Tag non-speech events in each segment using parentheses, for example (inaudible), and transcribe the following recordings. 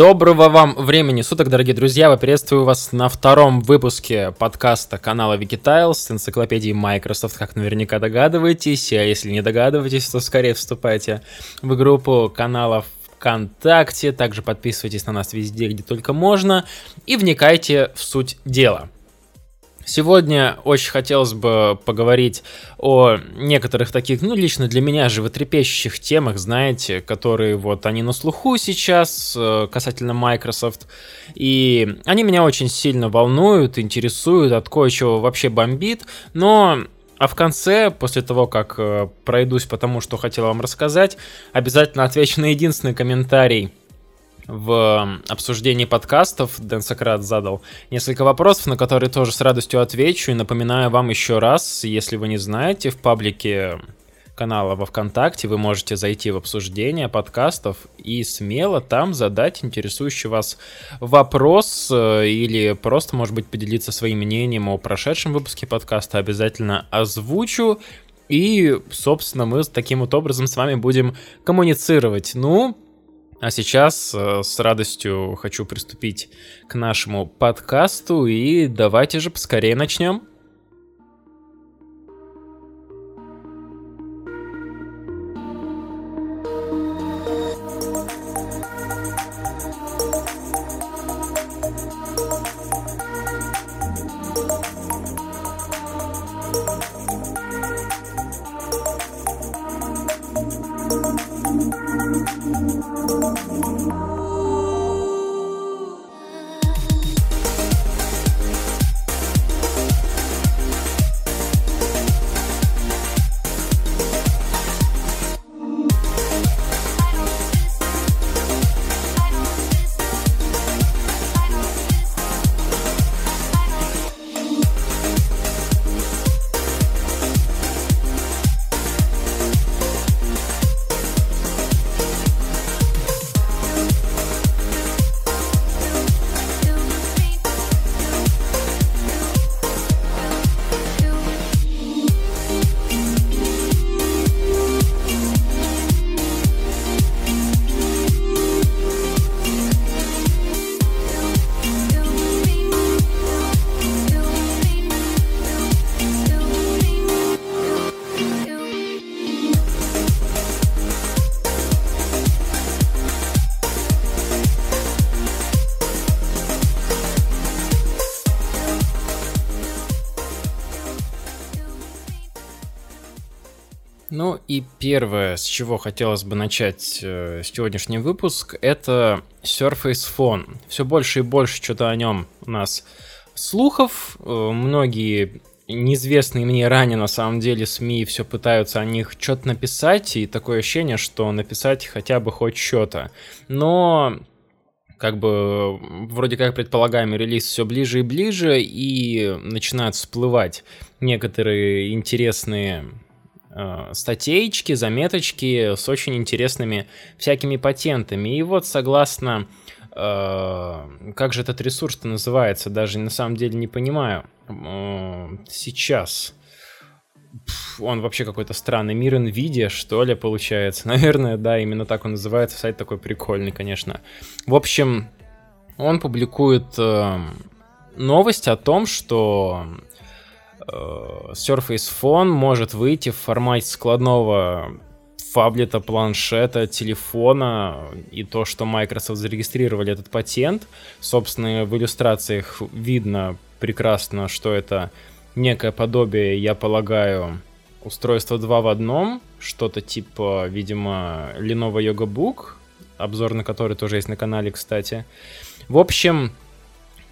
Доброго вам времени суток, дорогие друзья! Приветствую вас на втором выпуске подкаста канала Wikitiles с энциклопедией Microsoft, как наверняка догадываетесь, а если не догадываетесь, то скорее вступайте в группу каналов ВКонтакте, также подписывайтесь на нас везде, где только можно, и вникайте в суть дела. Сегодня очень хотелось бы поговорить о некоторых таких, ну, лично для меня животрепещущих темах, знаете, которые вот они на слуху сейчас э, касательно Microsoft. И они меня очень сильно волнуют, интересуют, от кое-чего вообще бомбит. Но а в конце, после того, как э, пройдусь по тому, что хотел вам рассказать, обязательно отвечу на единственный комментарий в обсуждении подкастов Дэн Сократ задал несколько вопросов, на которые тоже с радостью отвечу. И напоминаю вам еще раз, если вы не знаете, в паблике канала во ВКонтакте вы можете зайти в обсуждение подкастов и смело там задать интересующий вас вопрос э, или просто, может быть, поделиться своим мнением о прошедшем выпуске подкаста. Обязательно озвучу. И, собственно, мы таким вот образом с вами будем коммуницировать. Ну, а сейчас э, с радостью хочу приступить к нашему подкасту и давайте же поскорее начнем. И первое, с чего хотелось бы начать э, сегодняшний выпуск, это Surface Phone. Все больше и больше что-то о нем у нас слухов. Э, многие неизвестные мне ранее на самом деле СМИ все пытаются о них что-то написать, и такое ощущение, что написать хотя бы хоть что-то. Но как бы вроде как предполагаемый релиз все ближе и ближе, и начинают всплывать некоторые интересные статейки, заметочки с очень интересными всякими патентами. И вот согласно, э, как же этот ресурс-то называется, даже на самом деле не понимаю. Э, сейчас он вообще какой-то странный. Мир NVIDIA, что ли, получается. (laughs) Наверное, да, именно так он называется. Сайт такой прикольный, конечно. В общем, он публикует э, новость о том, что Э, Surface Phone может выйти в формате складного фаблета, планшета, телефона, и то, что Microsoft зарегистрировали этот патент. Собственно, в иллюстрациях видно прекрасно, что это некое подобие, я полагаю, устройства 2 в одном, что-то типа, видимо, Lenovo Yoga Book, обзор на который тоже есть на канале, кстати. В общем,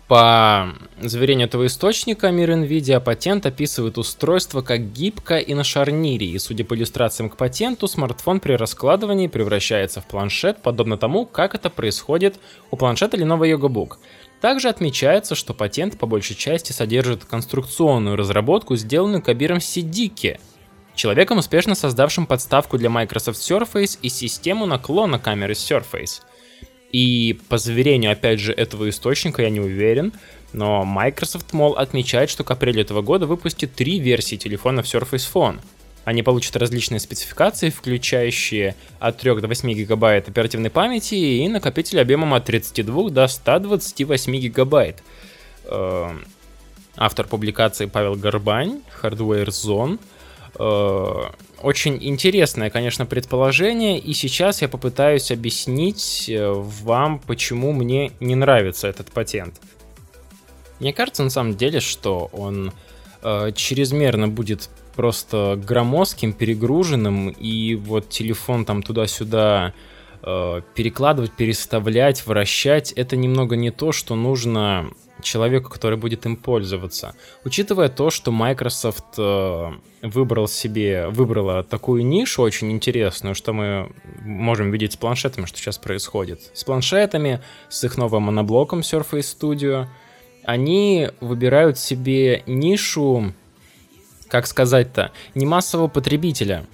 по заверению этого источника, мир NVIDIA патент описывает устройство как гибко и на шарнире, и судя по иллюстрациям к патенту, смартфон при раскладывании превращается в планшет, подобно тому, как это происходит у планшета Lenovo Yoga Book. Также отмечается, что патент по большей части содержит конструкционную разработку, сделанную Кабиром Сидики, человеком, успешно создавшим подставку для Microsoft Surface и систему наклона камеры Surface. И по заверению, опять же, этого источника, я не уверен, но Microsoft, мол, отмечает, что к апрелю этого года выпустит три версии телефонов Surface Phone. Они получат различные спецификации, включающие от 3 до 8 гигабайт оперативной памяти и накопитель объемом от 32 до 128 гигабайт. Эм, автор публикации Павел Горбань, Hardware Zone. Э, очень интересное, конечно, предположение, и сейчас я попытаюсь объяснить э, вам, почему мне не нравится этот патент. Мне кажется, на самом деле, что он э, чрезмерно будет просто громоздким, перегруженным, и вот телефон там туда-сюда э, перекладывать, переставлять, вращать, это немного не то, что нужно человеку, который будет им пользоваться. Учитывая то, что Microsoft э, выбрал себе, выбрала такую нишу очень интересную, что мы можем видеть с планшетами, что сейчас происходит. С планшетами, с их новым моноблоком Surface Studio — они выбирают себе нишу, как сказать-то, не массового потребителя.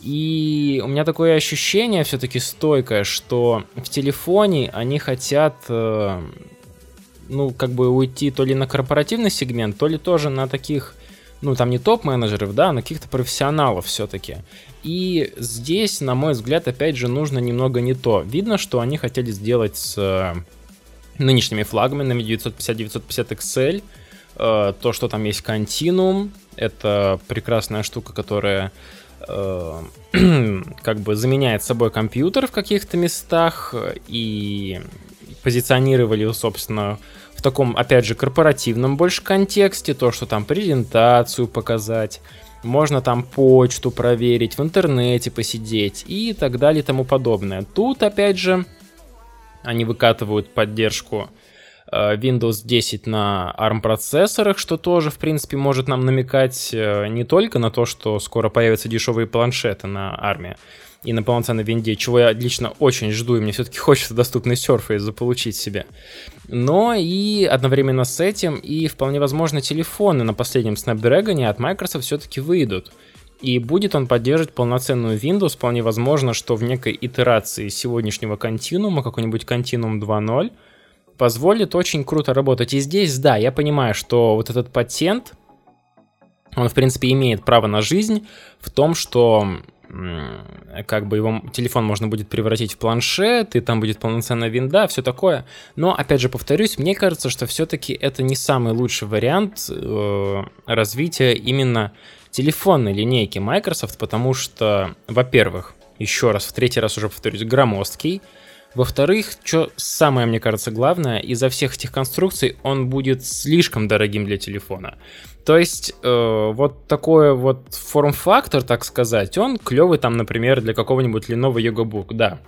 И у меня такое ощущение все-таки стойкое, что в телефоне они хотят, э, ну, как бы уйти то ли на корпоративный сегмент, то ли тоже на таких, ну, там не топ-менеджеров, да, а на каких-то профессионалов все-таки. И здесь, на мой взгляд, опять же, нужно немного не то. Видно, что они хотели сделать с нынешними флагманами 950-950 XL. Э, то, что там есть Continuum, это прекрасная штука, которая э, (clears throat) как бы заменяет собой компьютер в каких-то местах и позиционировали собственно, в таком, опять же, корпоративном больше контексте, то, что там презентацию показать, можно там почту проверить, в интернете посидеть и так далее и тому подобное. Тут, опять же, они выкатывают поддержку э, Windows 10 на ARM процессорах, что тоже, в принципе, может нам намекать э, не только на то, что скоро появятся дешевые планшеты на ARM и на полноценной винде, чего я лично очень жду, и мне все-таки хочется доступный Surface заполучить себе. Но и одновременно с этим и вполне возможно телефоны на последнем Snapdragon от Microsoft все-таки выйдут. И будет он поддерживать полноценную Windows, вполне возможно, что в некой итерации сегодняшнего континуума, какой-нибудь континуум 2.0, позволит очень круто работать. И здесь, да, я понимаю, что вот этот патент, он, в принципе, имеет право на жизнь в том, что как бы его телефон можно будет превратить в планшет, и там будет полноценная винда, все такое. Но, опять же, повторюсь, мне кажется, что все-таки это не самый лучший вариант э, развития именно телефонной линейки Microsoft, потому что, во-первых, еще раз, в третий раз уже повторюсь, громоздкий. Во-вторых, что самое, мне кажется, главное, из-за всех этих конструкций он будет слишком дорогим для телефона. То есть, э, вот такой вот форм-фактор, так сказать, он клевый там, например, для какого-нибудь Lenovo Yoga Book, да.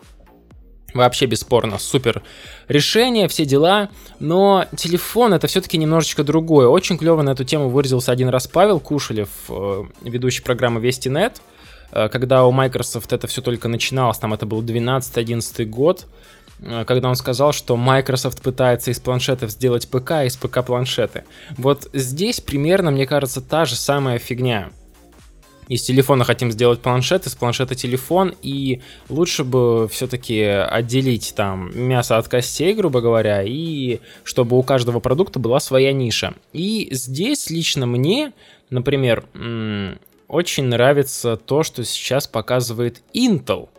Вообще бесспорно, супер решение, все дела. Но телефон это все-таки немножечко другое. Очень клево на эту тему выразился один раз Павел Кушелев, э, ведущий программы Вестинет. Э, когда у Microsoft это все только начиналось, там это был 12-11 год, э, когда он сказал, что Microsoft пытается из планшетов сделать ПК, из ПК планшеты. Вот здесь примерно, мне кажется, та же самая фигня из телефона хотим сделать планшет, из планшета телефон, и лучше бы все-таки отделить там мясо от костей, грубо говоря, и чтобы у каждого продукта была своя ниша. И здесь лично мне, например, очень нравится то, что сейчас показывает Intel.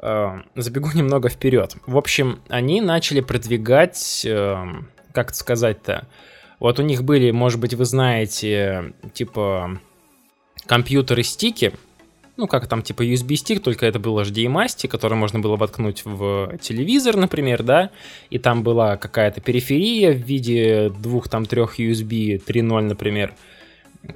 Э, забегу (laughs) немного вперед. В общем, они начали продвигать, э, как сказать-то, вот у них были, может быть, вы знаете, типа компьютеры стики, ну, как там, типа USB-стик, только это был HDMI-стик, который можно было воткнуть в телевизор, например, да, и там была какая-то периферия в виде двух, там, трех USB 3.0, например,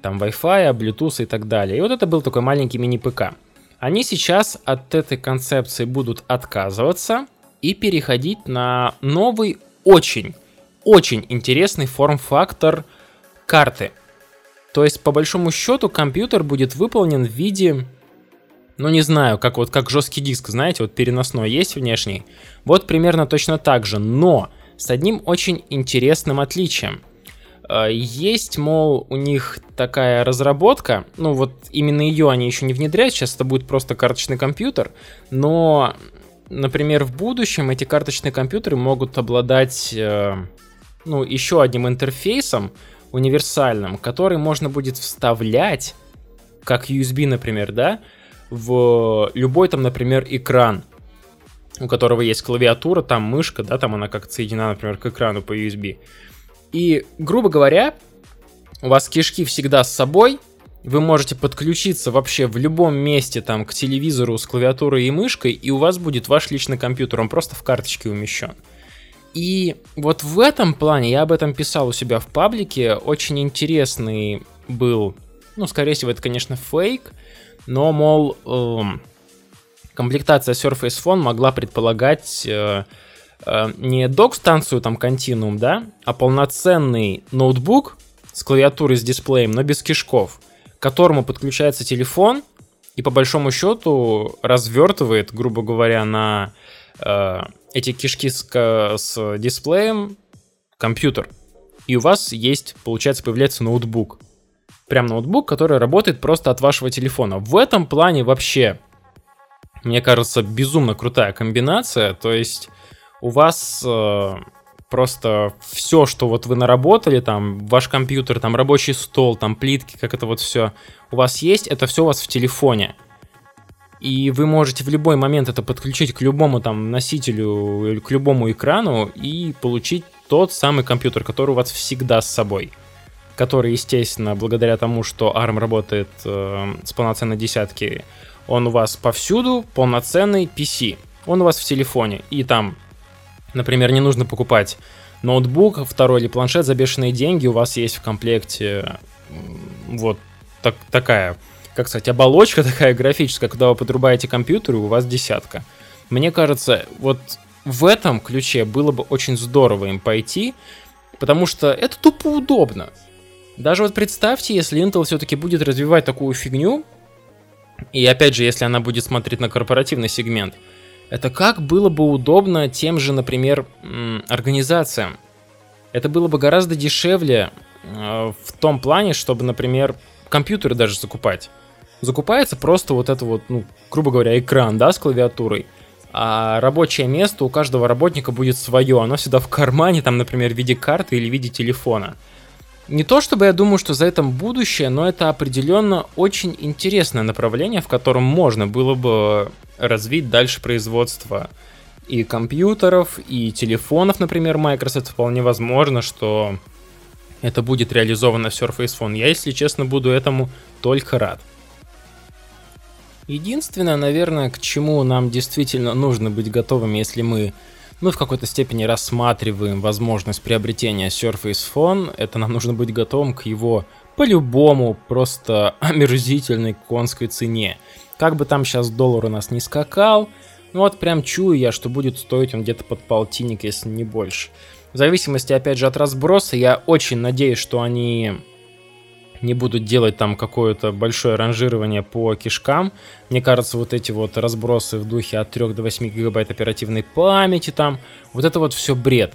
там Wi-Fi, Bluetooth и так далее. И вот это был такой маленький мини-ПК. Они сейчас от этой концепции будут отказываться и переходить на новый, очень, очень интересный форм-фактор карты – то есть, по большому счету, компьютер будет выполнен в виде, ну не знаю, как вот как жесткий диск, знаете, вот переносной есть внешний. Вот примерно точно так же, но с одним очень интересным отличием. Э, есть, мол, у них такая разработка, ну вот именно ее они еще не внедряют, сейчас это будет просто карточный компьютер, но, например, в будущем эти карточные компьютеры могут обладать, э, ну, еще одним интерфейсом универсальным, который можно будет вставлять, как USB, например, да, в любой там, например, экран, у которого есть клавиатура, там мышка, да, там она как соединена, например, к экрану по USB. И, грубо говоря, у вас кишки всегда с собой, вы можете подключиться вообще в любом месте там к телевизору с клавиатурой и мышкой, и у вас будет ваш личный компьютер, он просто в карточке умещен. И вот в этом плане, я об этом писал у себя в паблике, очень интересный был, ну, скорее всего, это, конечно, фейк, но, мол, эм, комплектация Surface Phone могла предполагать э, не док-станцию там Continuum, да, а полноценный ноутбук с клавиатурой, с дисплеем, но без кишков, к которому подключается телефон и по большому счету развертывает, грубо говоря, на э, эти кишки с, с дисплеем компьютер. И у вас есть, получается, появляется ноутбук. Прям ноутбук, который работает просто от вашего телефона. В этом плане вообще мне кажется, безумно крутая комбинация. То есть у вас э, просто все, что вот вы наработали, там, ваш компьютер, там, рабочий стол, там, плитки, как это вот все у вас есть, это все у вас в телефоне. И вы можете в любой момент это подключить к любому там носителю или к любому экрану и получить тот самый компьютер, который у вас всегда с собой. Который, естественно, благодаря тому, что ARM работает э, с полноценной десятки, он у вас повсюду, полноценный PC. Он у вас в телефоне. И там, например, не нужно покупать ноутбук, второй или планшет за бешеные деньги. У вас есть в комплекте вот так, такая, как сказать, оболочка (laughs) такая графическая, когда вы подрубаете компьютер, и у вас десятка. Мне кажется, вот в этом ключе было бы очень здорово им пойти, потому что это тупо удобно. Даже вот представьте, если Intel все-таки будет развивать такую фигню, и опять же, если она будет смотреть на корпоративный сегмент, это как было бы удобно тем же, например, организациям. Это было бы гораздо дешевле э, в том плане, чтобы, например, компьютеры даже закупать. Закупается просто вот это вот, ну, грубо говоря, экран, да, с клавиатурой. А рабочее место у каждого работника будет свое. Оно всегда в кармане, там, например, в виде карты или в виде телефона. Не то чтобы я думаю, что за этим будущее, но это определенно очень интересное направление, в котором можно было бы развить дальше производство и компьютеров, и телефонов, например, Microsoft. Вполне возможно, что это будет реализовано в Surface Phone. Я, если честно, буду этому только рад. Единственное, наверное, к чему нам действительно нужно быть готовыми, если мы мы в какой-то степени рассматриваем возможность приобретения Surface Phone. Это нам нужно быть готовым к его по-любому просто (clears throat) омерзительной конской цене. Как бы там сейчас доллар у нас не скакал, ну вот прям чую я, что будет стоить он где-то под полтинник, если не больше. В зависимости, опять же, от разброса, я очень надеюсь, что они не будут делать там какое-то большое ранжирование по кишкам. Мне кажется, вот эти вот разбросы в духе от 3 до 8 гигабайт оперативной памяти там, вот это вот все бред.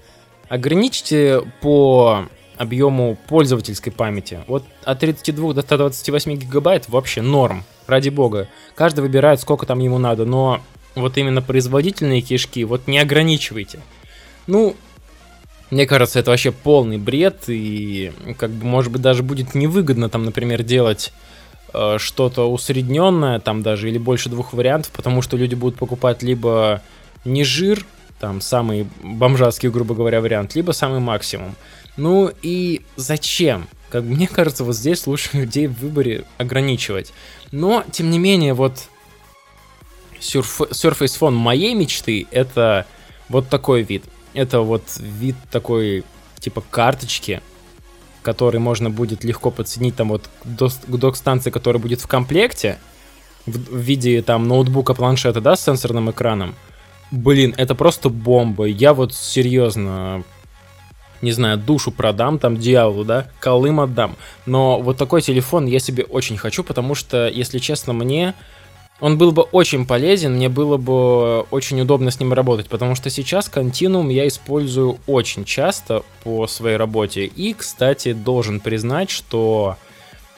Ограничьте по объему пользовательской памяти. Вот от 32 до 128 гигабайт вообще норм, ради бога. Каждый выбирает, сколько там ему надо, но вот именно производительные кишки вот не ограничивайте. Ну, мне кажется, это вообще полный бред, и как бы, может быть, даже будет невыгодно там, например, делать э, что-то усредненное, там даже, или больше двух вариантов, потому что люди будут покупать либо не жир, там самый бомжатский, грубо говоря, вариант, либо самый максимум. Ну и зачем? Как (laughs) мне кажется, вот здесь лучше людей в выборе ограничивать. Но, тем не менее, вот Surface Phone моей мечты это вот такой вид это вот вид такой, типа, карточки, который можно будет легко подсоединить там вот к док-станции, которая будет в комплекте, в, виде там ноутбука, планшета, да, с сенсорным экраном. Блин, это просто бомба. Я вот серьезно, не знаю, душу продам там дьяволу, да, колым отдам. Но вот такой телефон я себе очень хочу, потому что, если честно, мне он был бы очень полезен, мне было бы очень удобно с ним работать, потому что сейчас Continuum я использую очень часто по своей работе. И, кстати, должен признать, что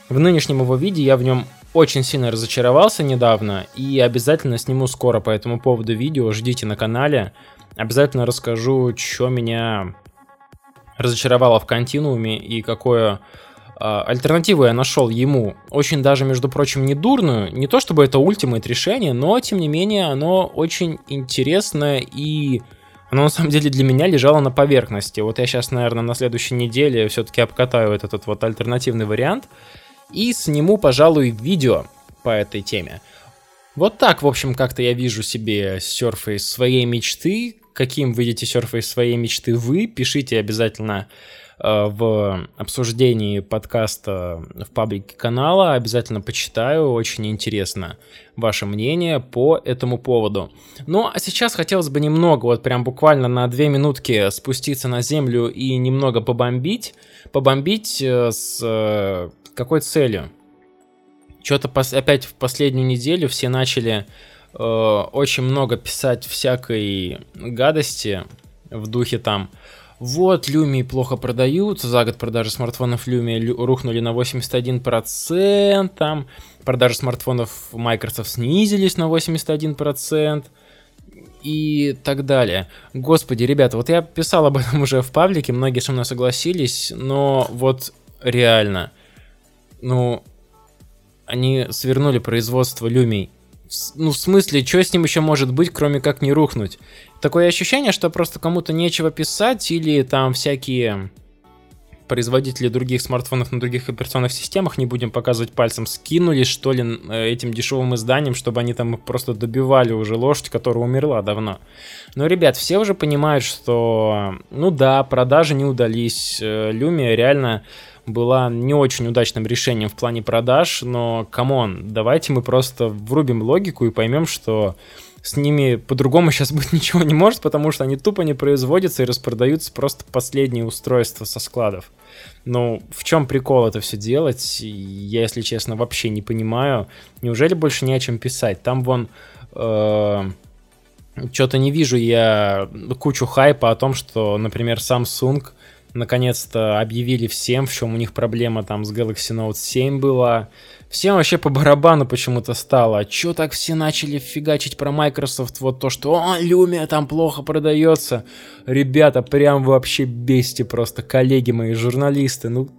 в нынешнем его виде я в нем очень сильно разочаровался недавно и обязательно сниму скоро по этому поводу видео, ждите на канале. Обязательно расскажу, что меня разочаровало в континууме и какое альтернативу я нашел ему очень даже, между прочим, не дурную. Не то чтобы это ультимейт решение, но, тем не менее, оно очень интересное и оно на самом деле для меня лежало на поверхности. Вот я сейчас, наверное, на следующей неделе все-таки обкатаю этот, этот вот альтернативный вариант и сниму, пожалуй, видео по этой теме. Вот так, в общем, как-то я вижу себе Surface своей мечты. Каким видите Surface своей мечты вы? Пишите обязательно в обсуждении подкаста в паблике канала. Обязательно почитаю, очень интересно ваше мнение по этому поводу. Ну, а сейчас хотелось бы немного, вот прям буквально на две минутки спуститься на землю и немного побомбить. Побомбить э, с э, какой целью? Что-то опять в последнюю неделю все начали э, очень много писать всякой гадости в духе там вот, Люми плохо продаются, за год продажи смартфонов Люми рухнули на 81%, там продажи смартфонов Microsoft снизились на 81% и так далее. Господи, ребята, вот я писал об этом (laughs) уже в паблике, многие со мной согласились, но вот реально, ну, они свернули производство Люмий. Ну, в смысле, что с ним еще может быть, кроме как не рухнуть? Такое ощущение, что просто кому-то нечего писать, или там всякие производители других смартфонов на других операционных системах, не будем показывать пальцем, скинулись, что ли, э, этим дешевым изданием, чтобы они там просто добивали уже лошадь, которая умерла давно. Но, ребят, все уже понимают, что, ну да, продажи не удались. Э, Lumia реально была не очень удачным решением в плане продаж, но, come on, давайте мы просто врубим логику и поймем, что с ними по-другому (laughs) сейчас быть ничего не может, потому что они тупо не производятся и распродаются просто последние устройства со складов. Ну, в чем прикол это все делать? Я, если честно, вообще не понимаю. Неужели больше не о чем писать? Там вон... Э, что-то не вижу я кучу хайпа о том, что, например, Samsung наконец-то объявили всем, в чем у них проблема там с Galaxy Note 7 была. Всем вообще по барабану почему-то стало. А чё так все начали фигачить про Microsoft? Вот то, что «О, Lumia там плохо продается». Ребята, прям вообще бести просто, коллеги мои, журналисты. Ну,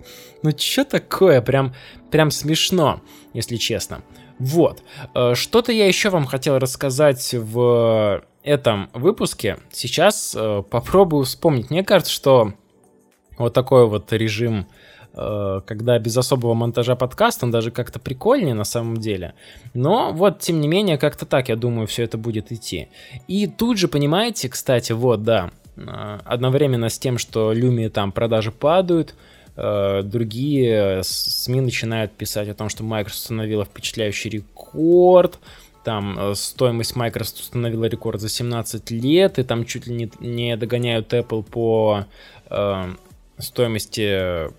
ну чё такое? Прям, прям смешно, если честно. Вот. Э, что-то я еще вам хотел рассказать в этом выпуске. Сейчас э, попробую вспомнить. Мне кажется, что вот такой вот режим Э, когда без особого монтажа подкаста, он даже как-то прикольнее на самом деле. Но вот, тем не менее, как-то так, я думаю, все это будет идти. И тут же, понимаете, кстати, вот, да, э, одновременно с тем, что Люми там продажи падают, э, другие СМИ начинают писать о том, что Microsoft установила впечатляющий рекорд, там стоимость Microsoft установила рекорд за 17 лет, и там чуть ли не, не догоняют Apple по стоимости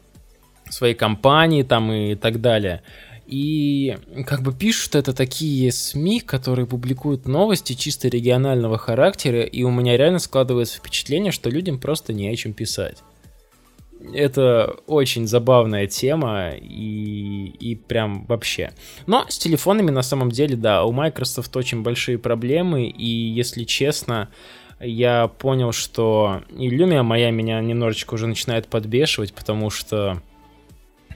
своей компании там и так далее. И как бы пишут это такие СМИ, которые публикуют новости чисто регионального характера, и у меня реально складывается впечатление, что людям просто не о чем писать. Это очень забавная тема и, и прям вообще. Но с телефонами на самом деле, да, у Microsoft очень большие проблемы, и если честно, я понял, что и Lumia моя меня немножечко уже начинает подбешивать, потому что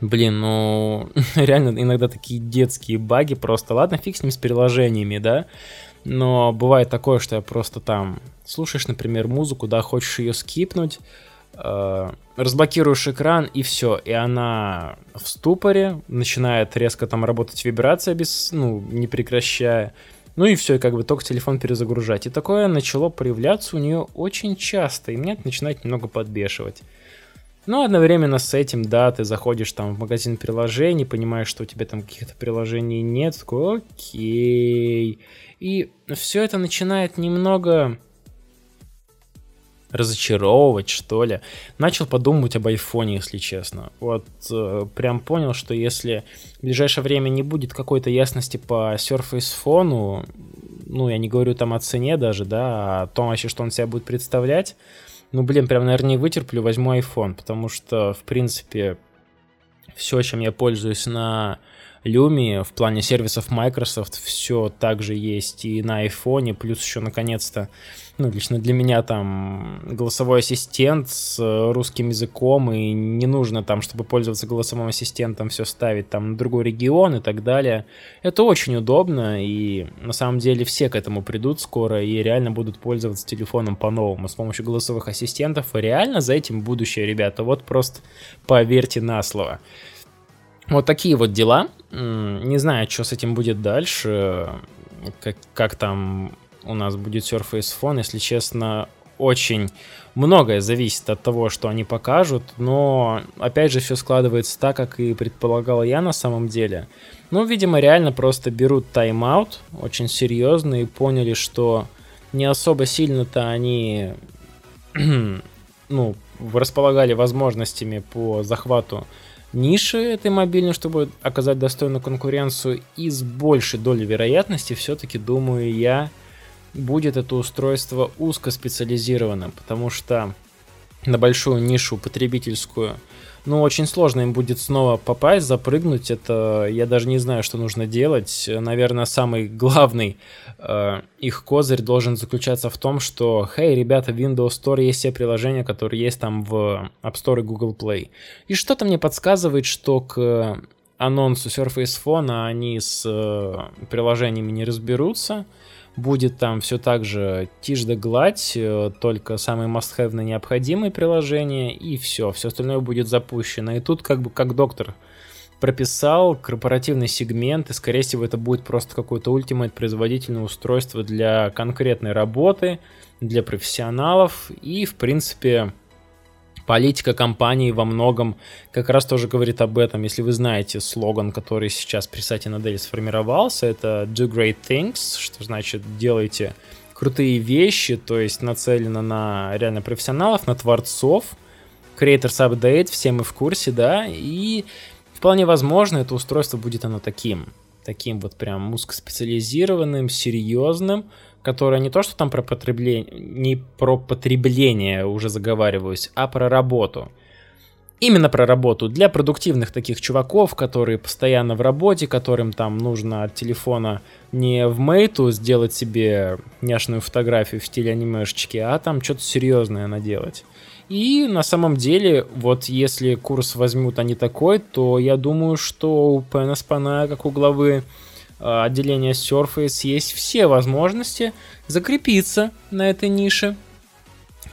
Блин, ну (laughs) реально иногда такие детские баги просто. Ладно, фиг с ним с приложениями, да. Но бывает такое, что я просто там слушаешь, например, музыку, да, хочешь ее скипнуть, э, разблокируешь экран и все, и она в ступоре, начинает резко там работать вибрация без, ну, не прекращая. Ну и все, и как бы только телефон перезагружать. И такое начало проявляться у нее очень часто, и меня это начинает немного подбешивать. Но одновременно с этим, да, ты заходишь там в магазин приложений, понимаешь, что у тебя там каких-то приложений нет, такой, окей. И все это начинает немного разочаровывать, что ли. Начал подумывать об айфоне, если честно. Вот э, прям понял, что если в ближайшее время не будет какой-то ясности по Surface Phone, ну, я не говорю там о цене даже, да, а о том вообще, что он себя будет представлять, ну, блин, прям, наверное, не вытерплю, возьму iPhone, потому что, в принципе, все, чем я пользуюсь на Lumi в плане сервисов Microsoft все также есть и на iPhone, плюс еще наконец-то, ну, лично для меня там голосовой ассистент с русским языком, и не нужно там, чтобы пользоваться голосовым ассистентом, все ставить там на другой регион и так далее. Это очень удобно, и на самом деле все к этому придут скоро, и реально будут пользоваться телефоном по-новому с помощью голосовых ассистентов, и реально за этим будущее, ребята, вот просто поверьте на слово. Вот такие вот дела. Не знаю, что с этим будет дальше. Как, как там у нас будет Surface Phone, если честно, очень многое зависит от того, что они покажут, но опять же все складывается так, как и предполагал я на самом деле. Ну, видимо, реально просто берут тайм-аут очень серьезно и поняли, что не особо сильно-то они (clears throat) ну, располагали возможностями по захвату ниши этой мобильной, чтобы оказать достойную конкуренцию, и с большей долей вероятности все-таки, думаю я, будет это устройство узкоспециализированным, потому что на большую нишу потребительскую ну, очень сложно им будет снова попасть, запрыгнуть. Это я даже не знаю, что нужно делать. Наверное, самый главный э, их козырь должен заключаться в том, что, хей, ребята, в Windows Store есть все приложения, которые есть там в App Store и Google Play. И что-то мне подсказывает, что к анонсу Surface Phone они с э, приложениями не разберутся будет там все так же тишь да гладь, э, только самые must-have необходимые приложения, и все, все остальное будет запущено. И тут как бы как доктор прописал корпоративный сегмент, и скорее всего это будет просто какое-то ультимат производительное устройство для конкретной работы, для профессионалов, и в принципе политика компании во многом как раз тоже говорит об этом. Если вы знаете слоган, который сейчас при сайте Надели сформировался, это do great things, что значит делайте крутые вещи, то есть нацелено на реально профессионалов, на творцов. Creators Update, все мы в курсе, да, и вполне возможно это устройство будет оно таким, таким вот прям узкоспециализированным, серьезным, которая не то, что там про потребление, не про потребление уже заговариваюсь, а про работу. Именно про работу для продуктивных таких чуваков, которые постоянно в работе, которым там нужно от телефона не в мейту сделать себе няшную фотографию в стиле анимешечки, а там что-то серьезное наделать. И на самом деле, вот если курс возьмут они такой, то я думаю, что у Пена Спана, как у главы отделения Surface есть все возможности закрепиться на этой нише.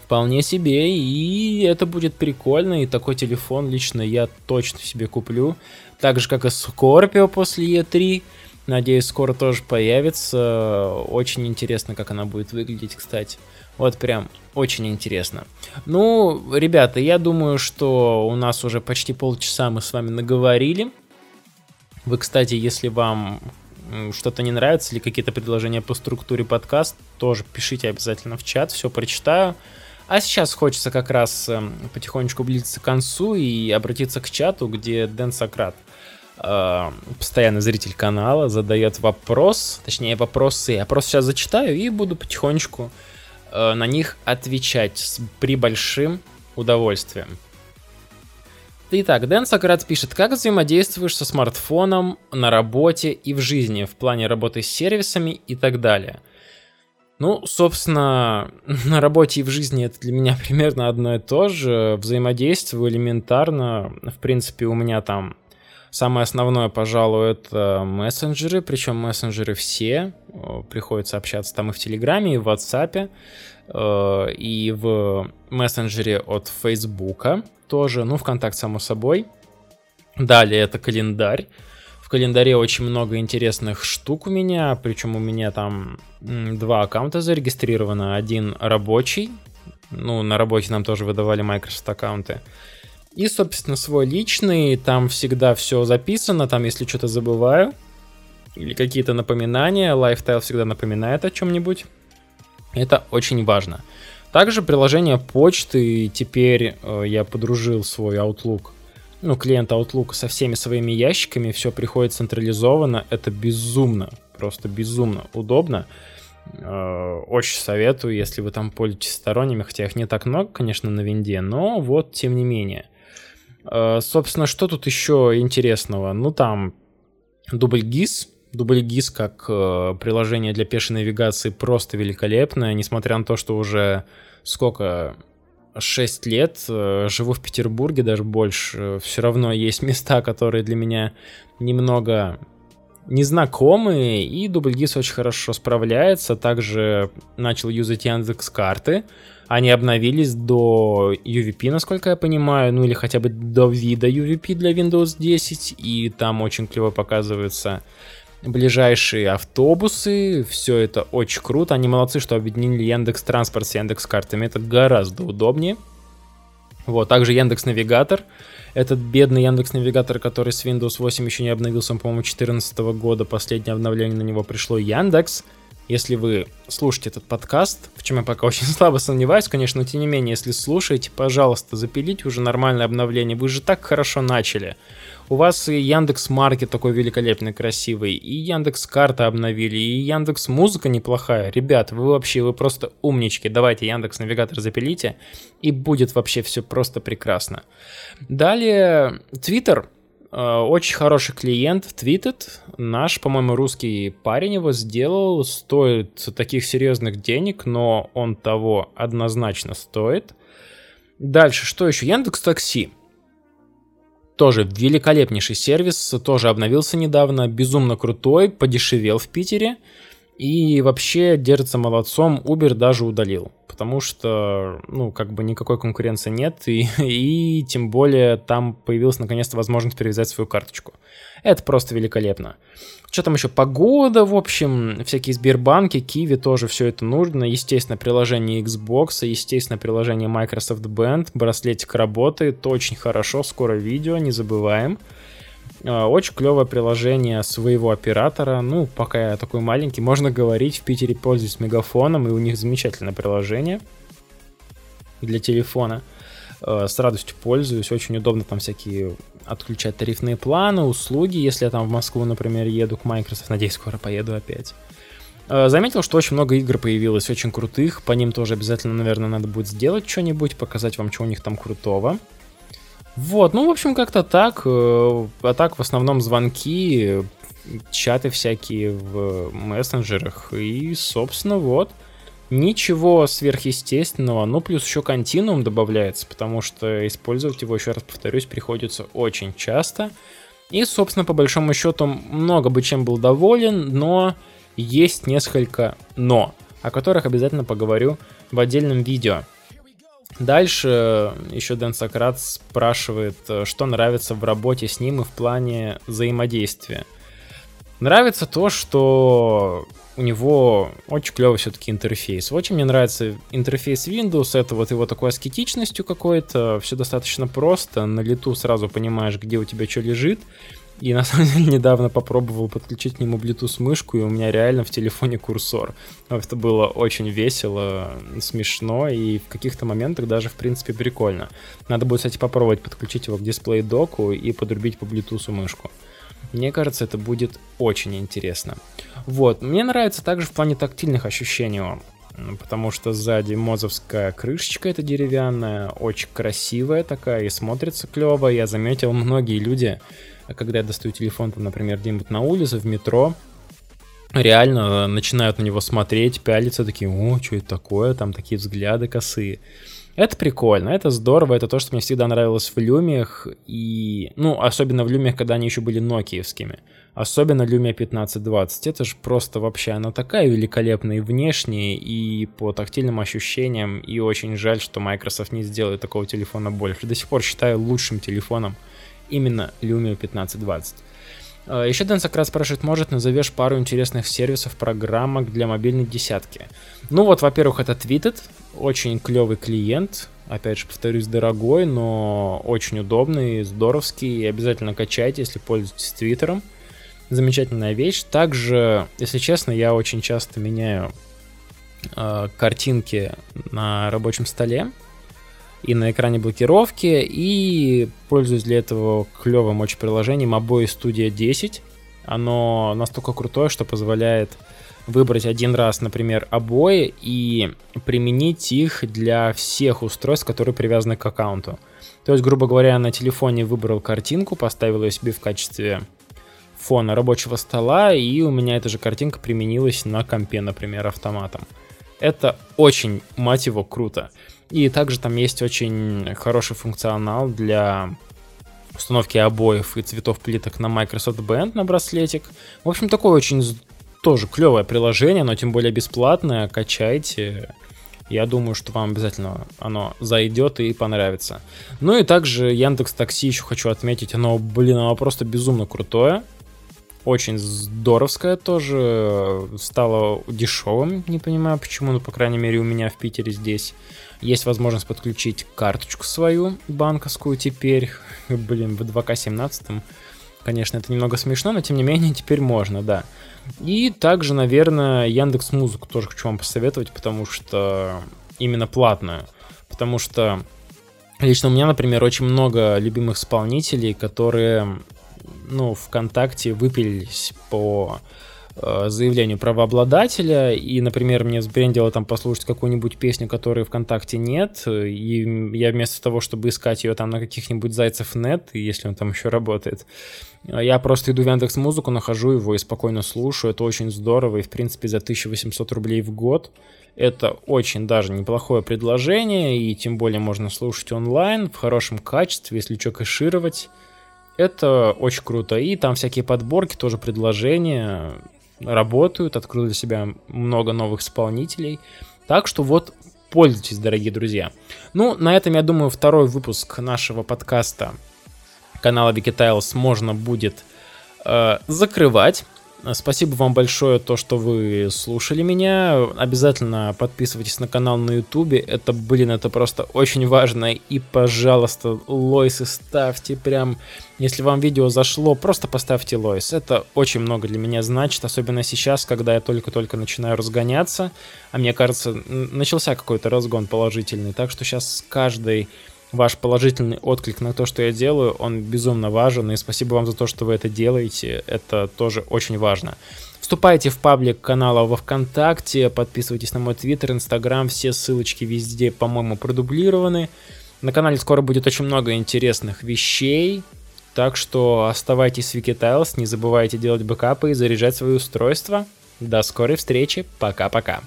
Вполне себе, и это будет прикольно, и такой телефон лично я точно себе куплю. Так же, как и Scorpio после E3. Надеюсь, скоро тоже появится. Очень интересно, как она будет выглядеть, кстати. Вот прям очень интересно. Ну, ребята, я думаю, что у нас уже почти полчаса мы с вами наговорили. Вы, кстати, если вам что-то не нравится или какие-то предложения по структуре подкаст, тоже пишите обязательно в чат, все прочитаю. А сейчас хочется как раз эм, потихонечку близиться к концу и обратиться к чату, где Дэн Сократ, э, постоянный зритель канала, задает вопрос, точнее вопросы. Я просто сейчас зачитаю и буду потихонечку э, на них отвечать с при большим удовольствием. Итак, Дэн Сократ пишет, как взаимодействуешь со смартфоном на работе и в жизни, в плане работы с сервисами и так далее. Ну, собственно, (laughs) на работе и в жизни это для меня (laughs) примерно одно и то же. Взаимодействую элементарно. В принципе, у меня там самое основное, пожалуй, это мессенджеры, причем мессенджеры все. Приходится общаться там и в Телеграме, и в WhatsApp, и в мессенджере от Фейсбука тоже, ну, ВКонтакт, само собой. Далее это календарь. В календаре очень много интересных штук у меня, причем у меня там два аккаунта зарегистрировано. Один рабочий, ну, на работе нам тоже выдавали Microsoft аккаунты. И, собственно, свой личный, там всегда все записано, там если что-то забываю, или какие-то напоминания, Lifestyle всегда напоминает о чем-нибудь. Это очень важно. Также приложение почты, теперь э, я подружил свой Outlook, ну, клиент Outlook со всеми своими ящиками, все приходит централизованно, это безумно, просто безумно удобно. Э, очень советую, если вы там пользуетесь сторонними, хотя их не так много, конечно, на винде, но вот, тем не менее. Э, собственно, что тут еще интересного? Ну, там дубль GIS, Дубль ГИС как э, приложение для пешей навигации просто великолепное, несмотря на то, что уже сколько, 6 лет, э, живу в Петербурге, даже больше, все равно есть (laughs) места, которые для меня немного незнакомые, и дубль ГИС очень хорошо справляется. Также начал юзать Яндекс карты. Они обновились до UVP, насколько я понимаю, ну или хотя бы до вида UVP для Windows 10, и там очень клево показывается ближайшие автобусы, все это очень круто. Они молодцы, что объединили Яндекс Транспорт с Яндекс Картами, это гораздо удобнее. Вот, также Яндекс Навигатор. Этот бедный Яндекс Навигатор, который с Windows 8 еще не обновился, по-моему, 2014 года. Последнее обновление на него пришло Яндекс. Если вы слушаете этот подкаст, в чем я пока (laughs) очень слабо сомневаюсь, конечно, но тем не менее, если слушаете, пожалуйста, запилите уже нормальное обновление. Вы же так хорошо начали. У вас и Яндекс Маркет такой великолепный, красивый, и Яндекс Карта обновили, и Яндекс Музыка неплохая. Ребят, вы вообще, вы просто умнички. Давайте Яндекс Навигатор запилите, и будет вообще все просто прекрасно. Далее, Твиттер. Э, очень хороший клиент, Tweeted. Наш, по-моему, русский парень его сделал. Стоит таких серьезных денег, но он того однозначно стоит. Дальше, что еще? Яндекс Такси. Тоже великолепнейший сервис, тоже обновился недавно, безумно крутой, подешевел в Питере. И вообще держится молодцом, Uber даже удалил. Потому что, ну, как бы никакой конкуренции нет, и, (laughs) и тем более там появилась наконец-то возможность привязать свою карточку. Это просто великолепно. Что там еще? Погода, в общем, всякие Сбербанки, Киви, тоже все это нужно. Естественно, приложение Xbox, естественно, приложение Microsoft Band, браслетик работает, очень хорошо, скоро видео, не забываем. А, очень клевое приложение своего оператора. Ну, пока я такой маленький, можно говорить, в Питере пользуюсь мегафоном, и у них замечательное приложение для телефона. А, с радостью пользуюсь, очень удобно там всякие отключать тарифные планы, услуги, если я там в Москву, например, еду к Microsoft, надеюсь, скоро поеду опять. Э, заметил, что очень много игр появилось, очень крутых, по ним тоже обязательно, наверное, надо будет сделать что-нибудь, показать вам, что у них там крутого. Вот, ну, в общем, как-то так. Э, а так, в основном звонки, чаты всякие в мессенджерах. И, собственно, вот. Ничего сверхъестественного, ну плюс еще континуум добавляется, потому что использовать его, еще раз повторюсь, приходится очень часто. И, собственно, по большому счету, много бы чем был доволен, но есть несколько «но», о которых обязательно поговорю в отдельном видео. Дальше еще Дэн Сократ спрашивает, что нравится в работе с ним и в плане взаимодействия. Нравится то, что у него очень клевый все-таки интерфейс. Очень мне нравится интерфейс Windows, это вот его такой аскетичностью какой-то, все достаточно просто, на лету сразу понимаешь, где у тебя что лежит. И на самом деле недавно попробовал подключить к нему Bluetooth мышку, и у меня реально в телефоне курсор. Это было очень весело, смешно, и в каких-то моментах даже, в принципе, прикольно. Надо будет, кстати, попробовать подключить его к дисплей-доку и подрубить по Bluetooth мышку. Мне кажется, это будет очень интересно. Вот, мне нравится также в плане тактильных ощущений он. Потому что сзади мозовская крышечка эта деревянная, очень красивая такая и смотрится клево. Я заметил, многие люди, когда я достаю телефон, там, например, где-нибудь на улице, в метро, реально начинают на него смотреть, пялиться, такие, о, что это такое, там такие взгляды косые. Это прикольно, это здорово, это то, что мне всегда нравилось в люмиях, и, ну, особенно в люмиях, когда они еще были нокиевскими. Особенно Lumia 1520. Это же просто вообще, она такая великолепная и внешне, и по тактильным ощущениям, и очень жаль, что Microsoft не сделает такого телефона больше. До сих пор считаю лучшим телефоном именно Lumia 1520. А, Еще Дэн Сократ спрашивает, может назовешь пару интересных сервисов, программок для мобильной десятки? Ну вот, во-первых, это Tweeted, очень клевый клиент, опять же, повторюсь, дорогой, но очень удобный, здоровский, обязательно качайте, если пользуетесь Твиттером замечательная вещь. Также, если честно, я очень часто меняю э, картинки на рабочем столе и на экране блокировки, и пользуюсь для этого клевым очень приложением Обои Studio 10. Оно настолько крутое, что позволяет выбрать один раз, например, обои и применить их для всех устройств, которые привязаны к аккаунту. То есть, грубо говоря, на телефоне выбрал картинку, поставил ее себе в качестве фона рабочего стола, и у меня эта же картинка применилась на компе, например, автоматом. Это очень, мать его, круто. И также там есть очень хороший функционал для установки обоев и цветов плиток на Microsoft Band на браслетик. В общем, такое очень тоже клевое приложение, но тем более бесплатное. Качайте. Я думаю, что вам обязательно оно зайдет и понравится. Ну и также Яндекс Такси еще хочу отметить. Оно, блин, оно просто безумно крутое. Очень здоровское тоже. Стало дешевым, не понимаю почему, но, по крайней мере, у меня в Питере здесь есть возможность подключить карточку свою банковскую теперь. (laughs) Блин, в 2К17. Конечно, это немного смешно, но тем не менее (laughs) теперь можно, да. И также, наверное, Яндекс Музыку тоже хочу вам посоветовать, потому что именно платную. Потому что лично у меня, например, очень много любимых исполнителей, которые, ну, ВКонтакте выпилились по заявлению правообладателя, и, например, мне сбрендило там послушать какую-нибудь песню, которой ВКонтакте нет, и я вместо того, чтобы искать ее там на каких-нибудь зайцев нет, если он там еще работает, я просто иду в Яндекс Музыку, нахожу его и спокойно слушаю, это очень здорово, и, в принципе, за 1800 рублей в год это очень даже неплохое предложение, и тем более можно слушать онлайн в хорошем качестве, если что, кэшировать. Это очень круто. И там всякие подборки, тоже предложения работают, открыл для себя много новых исполнителей. Так что вот, пользуйтесь, дорогие друзья. Ну, на этом, я думаю, второй выпуск нашего подкаста канала Wikitiles можно будет э, закрывать. Спасибо вам большое, то, что вы слушали меня. Обязательно подписывайтесь на канал на ютубе. Это, блин, это просто очень важно. И, пожалуйста, лойсы ставьте прям. Если вам видео зашло, просто поставьте лойс. Это очень много для меня значит, особенно сейчас, когда я только-только начинаю разгоняться. А мне кажется, начался какой-то разгон положительный. Так что сейчас с каждой ваш положительный отклик на то, что я делаю, он безумно важен, и спасибо вам за то, что вы это делаете, это тоже очень важно. Вступайте в паблик канала во Вконтакте, подписывайтесь на мой Твиттер, Инстаграм, все ссылочки везде, по-моему, продублированы. На канале скоро будет очень много интересных вещей, так что оставайтесь с Wikitiles, не забывайте делать бэкапы и заряжать свои устройства. До скорой встречи, пока-пока.